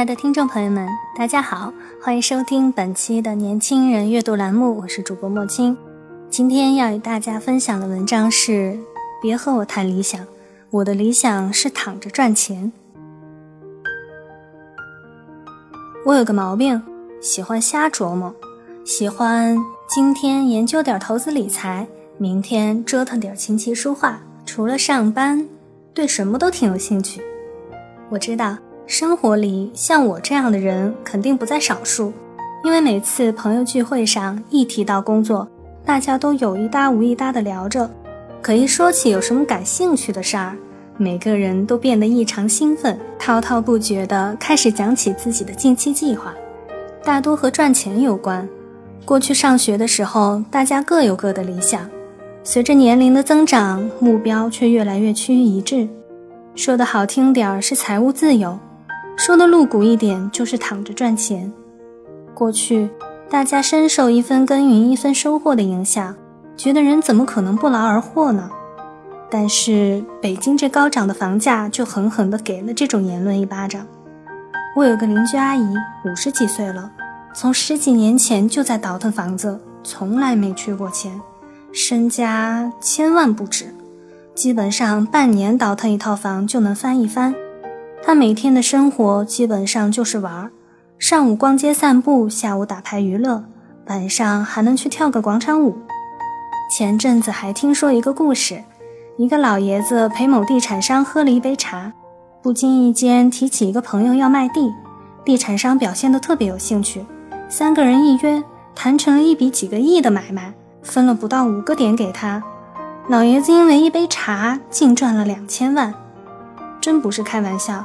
亲爱的听众朋友们，大家好，欢迎收听本期的年轻人阅读栏目，我是主播莫青。今天要与大家分享的文章是：别和我谈理想，我的理想是躺着赚钱。我有个毛病，喜欢瞎琢磨，喜欢今天研究点投资理财，明天折腾点琴棋书画，除了上班，对什么都挺有兴趣。我知道。生活里像我这样的人肯定不在少数，因为每次朋友聚会上一提到工作，大家都有一搭无一搭的聊着，可一说起有什么感兴趣的事儿，每个人都变得异常兴奋，滔滔不绝地开始讲起自己的近期计划，大多和赚钱有关。过去上学的时候，大家各有各的理想，随着年龄的增长，目标却越来越趋于一致。说的好听点儿是财务自由。说的露骨一点，就是躺着赚钱。过去，大家深受一分耕耘一分收获的影响，觉得人怎么可能不劳而获呢？但是，北京这高涨的房价就狠狠地给了这种言论一巴掌。我有个邻居阿姨，五十几岁了，从十几年前就在倒腾房子，从来没缺过钱，身家千万不止，基本上半年倒腾一套房就能翻一番。他每天的生活基本上就是玩儿，上午逛街散步，下午打牌娱乐，晚上还能去跳个广场舞。前阵子还听说一个故事，一个老爷子陪某地产商喝了一杯茶，不经意间提起一个朋友要卖地，地产商表现得特别有兴趣，三个人一约，谈成了一笔几个亿的买卖，分了不到五个点给他。老爷子因为一杯茶，净赚了两千万。真不是开玩笑，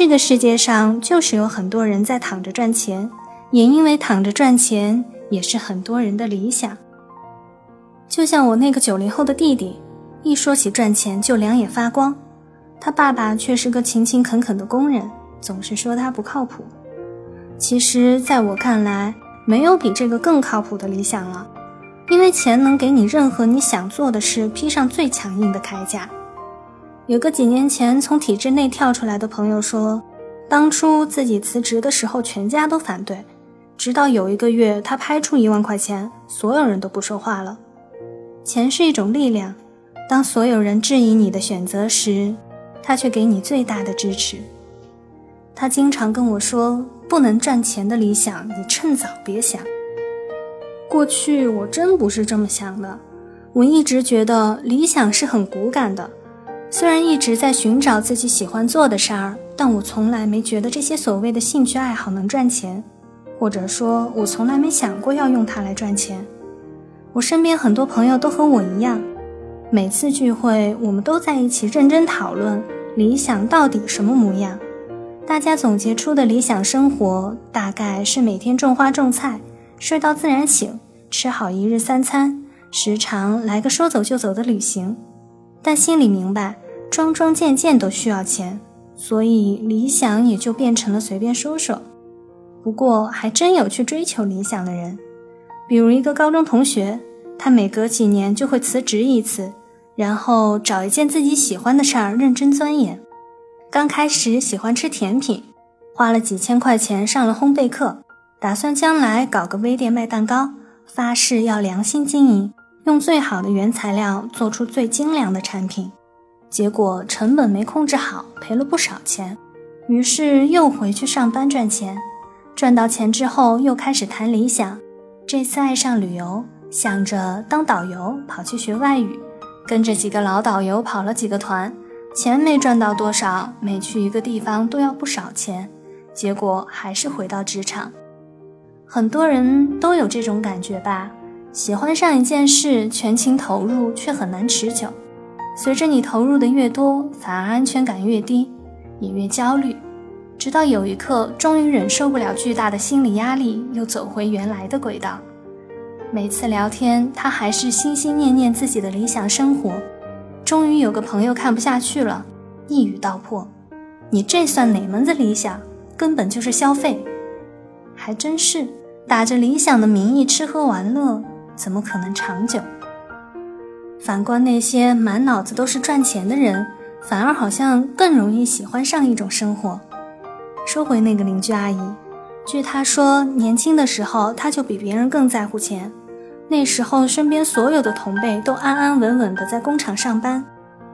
这个世界上就是有很多人在躺着赚钱，也因为躺着赚钱，也是很多人的理想。就像我那个九零后的弟弟，一说起赚钱就两眼发光，他爸爸却是个勤勤恳恳的工人，总是说他不靠谱。其实，在我看来，没有比这个更靠谱的理想了，因为钱能给你任何你想做的事披上最强硬的铠甲。有个几年前从体制内跳出来的朋友说，当初自己辞职的时候，全家都反对，直到有一个月他拍出一万块钱，所有人都不说话了。钱是一种力量，当所有人质疑你的选择时，他却给你最大的支持。他经常跟我说，不能赚钱的理想，你趁早别想。过去我真不是这么想的，我一直觉得理想是很骨感的。虽然一直在寻找自己喜欢做的事儿，但我从来没觉得这些所谓的兴趣爱好能赚钱，或者说，我从来没想过要用它来赚钱。我身边很多朋友都和我一样，每次聚会，我们都在一起认真讨论理想到底什么模样。大家总结出的理想生活，大概是每天种花种菜，睡到自然醒，吃好一日三餐，时常来个说走就走的旅行。但心里明白，桩桩件件都需要钱，所以理想也就变成了随便说说。不过，还真有去追求理想的人，比如一个高中同学，他每隔几年就会辞职一次，然后找一件自己喜欢的事儿认真钻研。刚开始喜欢吃甜品，花了几千块钱上了烘焙课，打算将来搞个微店卖蛋糕，发誓要良心经营。用最好的原材料做出最精良的产品，结果成本没控制好，赔了不少钱。于是又回去上班赚钱，赚到钱之后又开始谈理想。这次爱上旅游，想着当导游，跑去学外语，跟着几个老导游跑了几个团，钱没赚到多少，每去一个地方都要不少钱，结果还是回到职场。很多人都有这种感觉吧。喜欢上一件事，全情投入却很难持久。随着你投入的越多，反而安全感越低，也越焦虑。直到有一刻，终于忍受不了巨大的心理压力，又走回原来的轨道。每次聊天，他还是心心念念自己的理想生活。终于有个朋友看不下去了，一语道破：“你这算哪门子理想？根本就是消费！”还真是，打着理想的名义吃喝玩乐，怎么可能长久？反观那些满脑子都是赚钱的人，反而好像更容易喜欢上一种生活。说回那个邻居阿姨，据她说，年轻的时候她就比别人更在乎钱。那时候身边所有的同辈都安安稳稳的在工厂上班，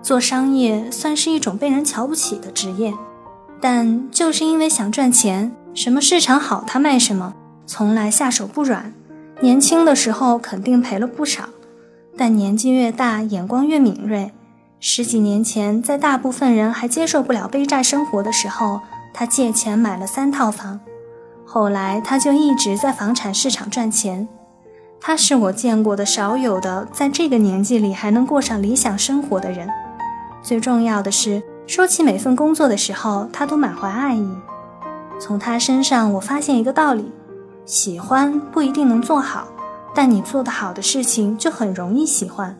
做商业算是一种被人瞧不起的职业。但就是因为想赚钱，什么市场好她卖什么，从来下手不软。年轻的时候肯定赔了不少，但年纪越大，眼光越敏锐。十几年前，在大部分人还接受不了背债生活的时候。他借钱买了三套房，后来他就一直在房产市场赚钱。他是我见过的少有的在这个年纪里还能过上理想生活的人。最重要的是，说起每份工作的时候，他都满怀爱意。从他身上，我发现一个道理：喜欢不一定能做好，但你做得好的事情就很容易喜欢。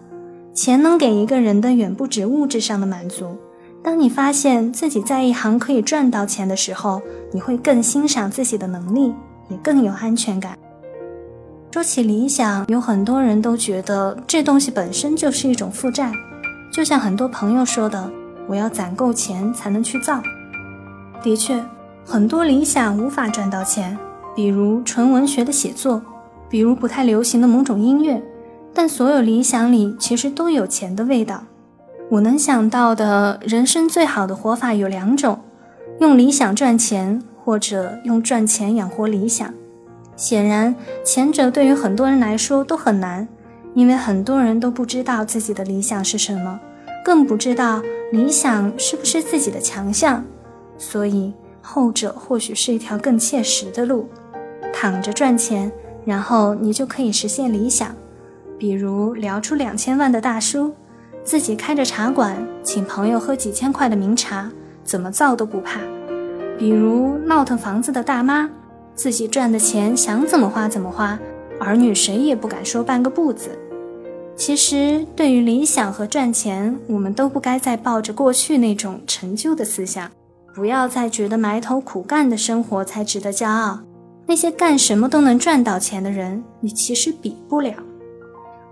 钱能给一个人的远不止物质上的满足。当你发现自己在一行可以赚到钱的时候，你会更欣赏自己的能力，也更有安全感。说起理想，有很多人都觉得这东西本身就是一种负债，就像很多朋友说的：“我要攒够钱才能去造。”的确，很多理想无法赚到钱，比如纯文学的写作，比如不太流行的某种音乐，但所有理想里其实都有钱的味道。我能想到的人生最好的活法有两种：用理想赚钱，或者用赚钱养活理想。显然，前者对于很多人来说都很难，因为很多人都不知道自己的理想是什么，更不知道理想是不是自己的强项。所以，后者或许是一条更切实的路：躺着赚钱，然后你就可以实现理想，比如聊出两千万的大叔。自己开着茶馆，请朋友喝几千块的名茶，怎么造都不怕。比如闹腾房子的大妈，自己赚的钱想怎么花怎么花，儿女谁也不敢说半个不字。其实，对于理想和赚钱，我们都不该再抱着过去那种陈旧的思想，不要再觉得埋头苦干的生活才值得骄傲。那些干什么都能赚到钱的人，你其实比不了。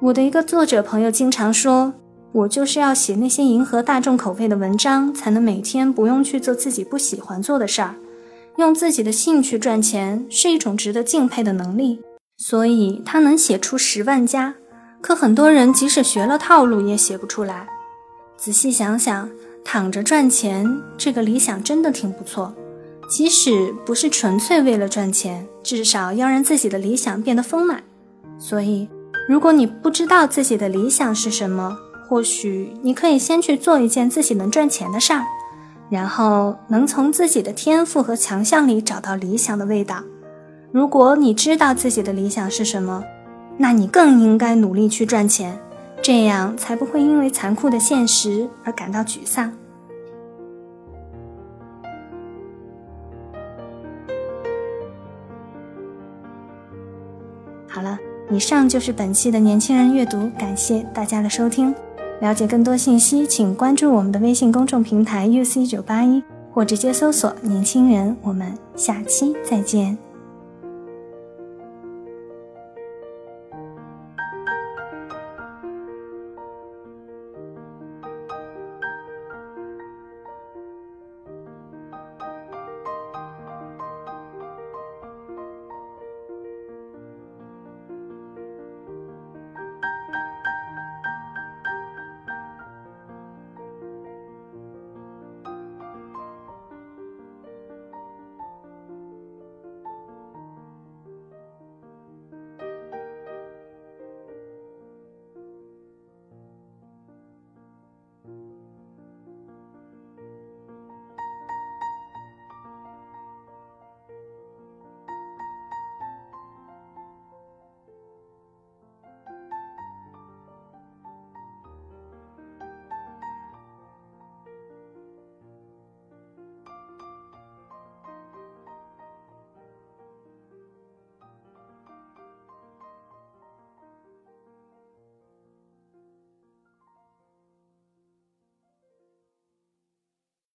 我的一个作者朋友经常说。我就是要写那些迎合大众口味的文章，才能每天不用去做自己不喜欢做的事儿。用自己的兴趣赚钱是一种值得敬佩的能力，所以他能写出十万加。可很多人即使学了套路也写不出来。仔细想想，躺着赚钱这个理想真的挺不错。即使不是纯粹为了赚钱，至少要让自己的理想变得丰满。所以，如果你不知道自己的理想是什么，或许你可以先去做一件自己能赚钱的事儿，然后能从自己的天赋和强项里找到理想的味道。如果你知道自己的理想是什么，那你更应该努力去赚钱，这样才不会因为残酷的现实而感到沮丧。以上就是本期的年轻人阅读，感谢大家的收听。了解更多信息，请关注我们的微信公众平台 UC 九八一，或直接搜索“年轻人”。我们下期再见。